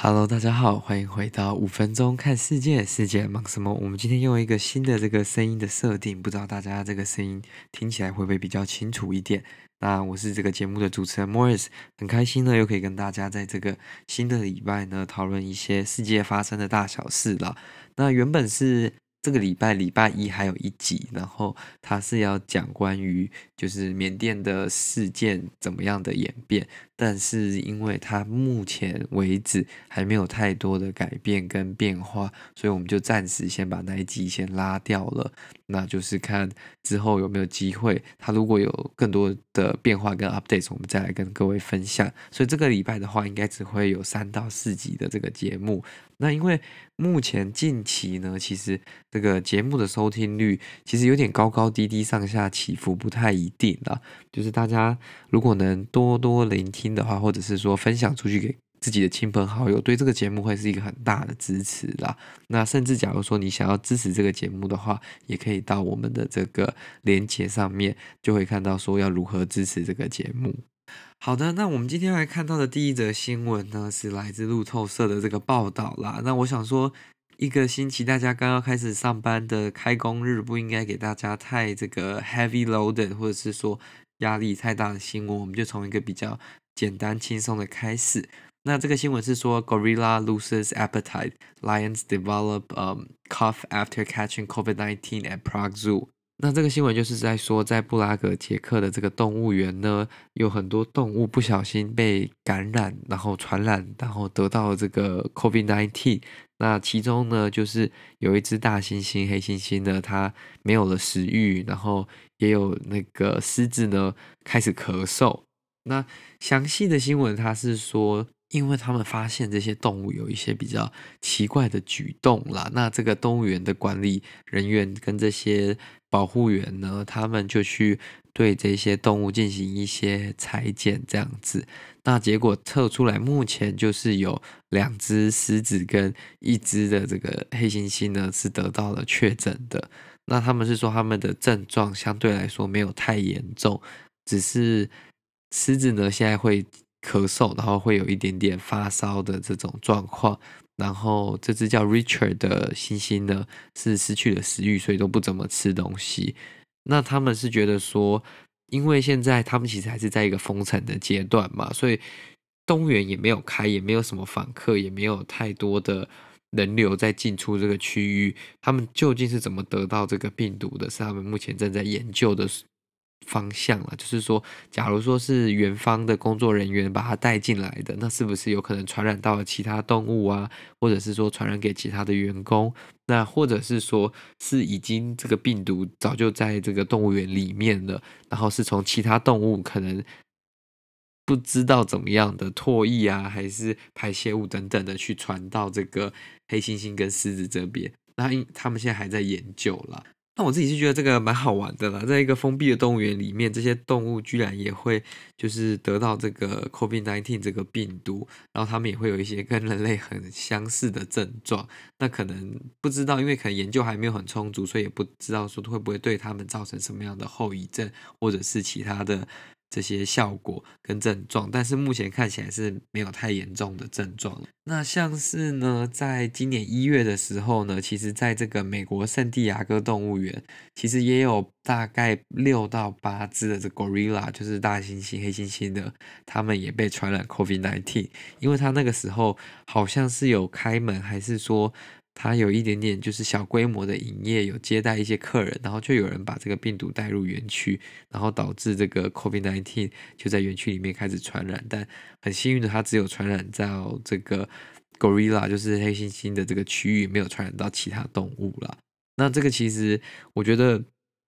Hello，大家好，欢迎回到五分钟看世界，世界忙什么？我们今天用一个新的这个声音的设定，不知道大家这个声音听起来会不会比较清楚一点？那我是这个节目的主持人 Morris，很开心呢，又可以跟大家在这个新的礼拜呢讨论一些世界发生的大小事了。那原本是。这个礼拜礼拜一还有一集，然后他是要讲关于就是缅甸的事件怎么样的演变，但是因为他目前为止还没有太多的改变跟变化，所以我们就暂时先把那一集先拉掉了。那就是看之后有没有机会，他如果有更多的变化跟 updates，我们再来跟各位分享。所以这个礼拜的话，应该只会有三到四集的这个节目。那因为目前近期呢，其实这个节目的收听率其实有点高高低低、上下起伏，不太一定啦。就是大家如果能多多聆听的话，或者是说分享出去给自己的亲朋好友，对这个节目会是一个很大的支持啦。那甚至假如说你想要支持这个节目的话，也可以到我们的这个连接上面，就会看到说要如何支持这个节目。好的，那我们今天来看到的第一则新闻呢，是来自路透社的这个报道啦。那我想说，一个星期大家刚刚开始上班的开工日，不应该给大家太这个 heavy loaded，或者是说压力太大的新闻。我们就从一个比较简单轻松的开始。那这个新闻是说，Gorilla loses appetite, lions develop um cough after catching COVID-19 at Prague Zoo。那这个新闻就是在说，在布拉格捷克的这个动物园呢，有很多动物不小心被感染，然后传染，然后得到这个 COVID-19。那其中呢，就是有一只大猩猩，黑猩猩呢，它没有了食欲，然后也有那个狮子呢开始咳嗽。那详细的新闻它是说。因为他们发现这些动物有一些比较奇怪的举动啦，那这个动物园的管理人员跟这些保护员呢，他们就去对这些动物进行一些裁剪，这样子。那结果测出来，目前就是有两只狮子跟一只的这个黑猩猩呢是得到了确诊的。那他们是说他们的症状相对来说没有太严重，只是狮子呢现在会。咳嗽，然后会有一点点发烧的这种状况。然后这只叫 Richard 的猩猩呢，是失去了食欲，所以都不怎么吃东西。那他们是觉得说，因为现在他们其实还是在一个封城的阶段嘛，所以动物园也没有开，也没有什么访客，也没有太多的人流在进出这个区域。他们究竟是怎么得到这个病毒的？是他们目前正在研究的。方向了，就是说，假如说是园方的工作人员把它带进来的，那是不是有可能传染到了其他动物啊？或者是说传染给其他的员工？那或者是说是已经这个病毒早就在这个动物园里面了，然后是从其他动物可能不知道怎么样的唾液啊，还是排泄物等等的去传到这个黑猩猩跟狮子这边？那他们现在还在研究了。那我自己是觉得这个蛮好玩的啦，在一个封闭的动物园里面，这些动物居然也会就是得到这个 COVID-19 这个病毒，然后他们也会有一些跟人类很相似的症状。那可能不知道，因为可能研究还没有很充足，所以也不知道说会不会对他们造成什么样的后遗症，或者是其他的。这些效果跟症状，但是目前看起来是没有太严重的症状。那像是呢，在今年一月的时候呢，其实在这个美国圣地亚哥动物园，其实也有大概六到八只的这 gorilla，就是大猩猩、黑猩猩的，他们也被传染 COVID-19，因为他那个时候好像是有开门，还是说。它有一点点就是小规模的营业，有接待一些客人，然后就有人把这个病毒带入园区，然后导致这个 COVID-19 就在园区里面开始传染。但很幸运的，它只有传染到这个 Gorilla，就是黑猩猩的这个区域，没有传染到其他动物啦。那这个其实我觉得，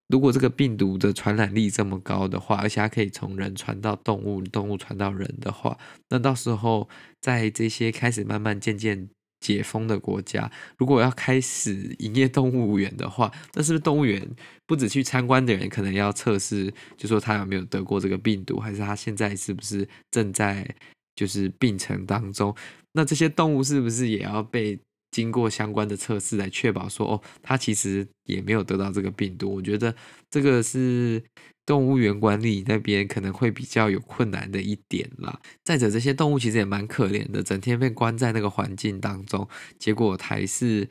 如果这个病毒的传染力这么高的话，而且它可以从人传到动物，动物传到人的话，那到时候在这些开始慢慢渐渐。解封的国家，如果要开始营业动物园的话，那是不是动物园不止去参观的人可能要测试，就说他有没有得过这个病毒，还是他现在是不是正在就是病程当中？那这些动物是不是也要被经过相关的测试来确保说，哦，它其实也没有得到这个病毒。我觉得这个是动物园管理那边可能会比较有困难的一点啦。再者，这些动物其实也蛮可怜的，整天被关在那个环境当中，结果还是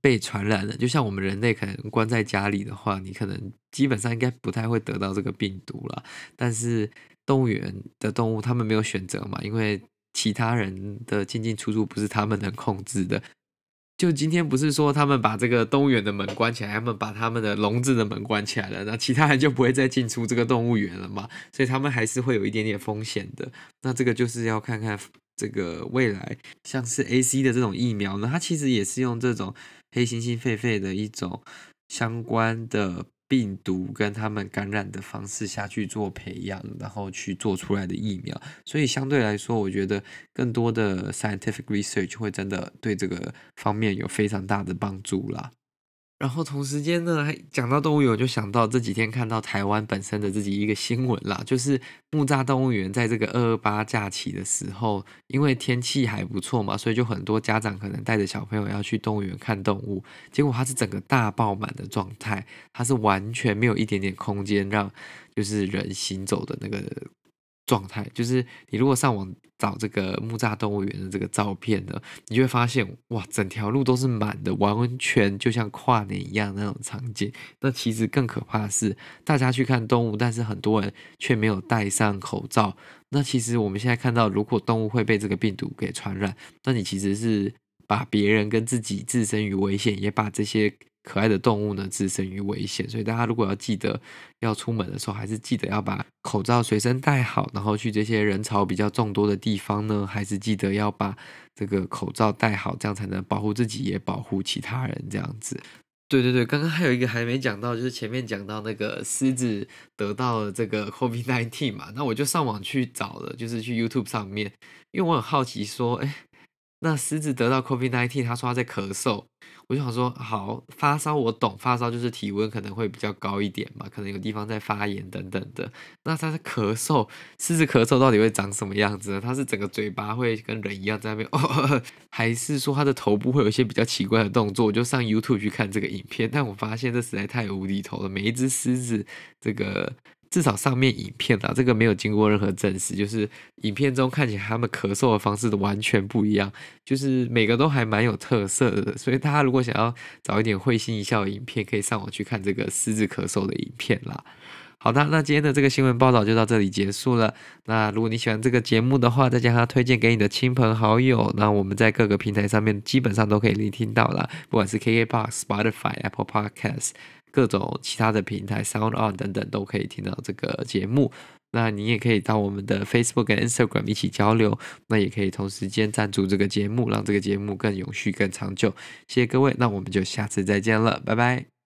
被传染了。就像我们人类可能关在家里的话，你可能基本上应该不太会得到这个病毒啦。但是动物园的动物，他们没有选择嘛，因为其他人的进进出出不是他们能控制的。就今天不是说他们把这个动物园的门关起来，他们把他们的笼子的门关起来了，那其他人就不会再进出这个动物园了嘛？所以他们还是会有一点点风险的。那这个就是要看看这个未来，像是 A C 的这种疫苗呢，它其实也是用这种黑猩猩狒狒的一种相关的。病毒跟他们感染的方式下去做培养，然后去做出来的疫苗，所以相对来说，我觉得更多的 scientific research 会真的对这个方面有非常大的帮助啦。然后同时间呢，还讲到动物园，我就想到这几天看到台湾本身的自己一个新闻啦，就是木栅动物园在这个二二八假期的时候，因为天气还不错嘛，所以就很多家长可能带着小朋友要去动物园看动物，结果它是整个大爆满的状态，它是完全没有一点点空间让就是人行走的那个。状态就是，你如果上网找这个木栅动物园的这个照片呢，你就会发现，哇，整条路都是满的，完全就像跨年一样那种场景。那其实更可怕的是，大家去看动物，但是很多人却没有戴上口罩。那其实我们现在看到，如果动物会被这个病毒给传染，那你其实是把别人跟自己置身于危险，也把这些。可爱的动物呢，置身于危险，所以大家如果要记得要出门的时候，还是记得要把口罩随身带好，然后去这些人潮比较众多的地方呢，还是记得要把这个口罩戴好，这样才能保护自己，也保护其他人。这样子，对对对，刚刚还有一个还没讲到，就是前面讲到那个狮子得到了这个 COVID-19 嘛，那我就上网去找了，就是去 YouTube 上面，因为我很好奇说，哎。那狮子得到 COVID-19，他说他在咳嗽，我就想说，好，发烧我懂，发烧就是体温可能会比较高一点嘛，可能有地方在发炎等等的。那他的咳嗽，狮子咳嗽到底会长什么样子呢？他是整个嘴巴会跟人一样在那边，哦，还是说他的头部会有一些比较奇怪的动作？我就上 YouTube 去看这个影片，但我发现这实在太无厘头了，每一只狮子这个。至少上面影片啊，这个没有经过任何证实，就是影片中看起来他们咳嗽的方式都完全不一样，就是每个都还蛮有特色的。所以大家如果想要找一点会心一笑的影片，可以上网去看这个狮子咳嗽的影片啦。好的，那今天的这个新闻报道就到这里结束了。那如果你喜欢这个节目的话，再将它推荐给你的亲朋好友。那我们在各个平台上面基本上都可以聆听到啦，不管是 KKBOX、Spotify、Apple Podcast。各种其他的平台，Sound On 等等都可以听到这个节目。那你也可以到我们的 Facebook 跟 Instagram 一起交流。那也可以同时间赞助这个节目，让这个节目更永续、更长久。谢谢各位，那我们就下次再见了，拜拜。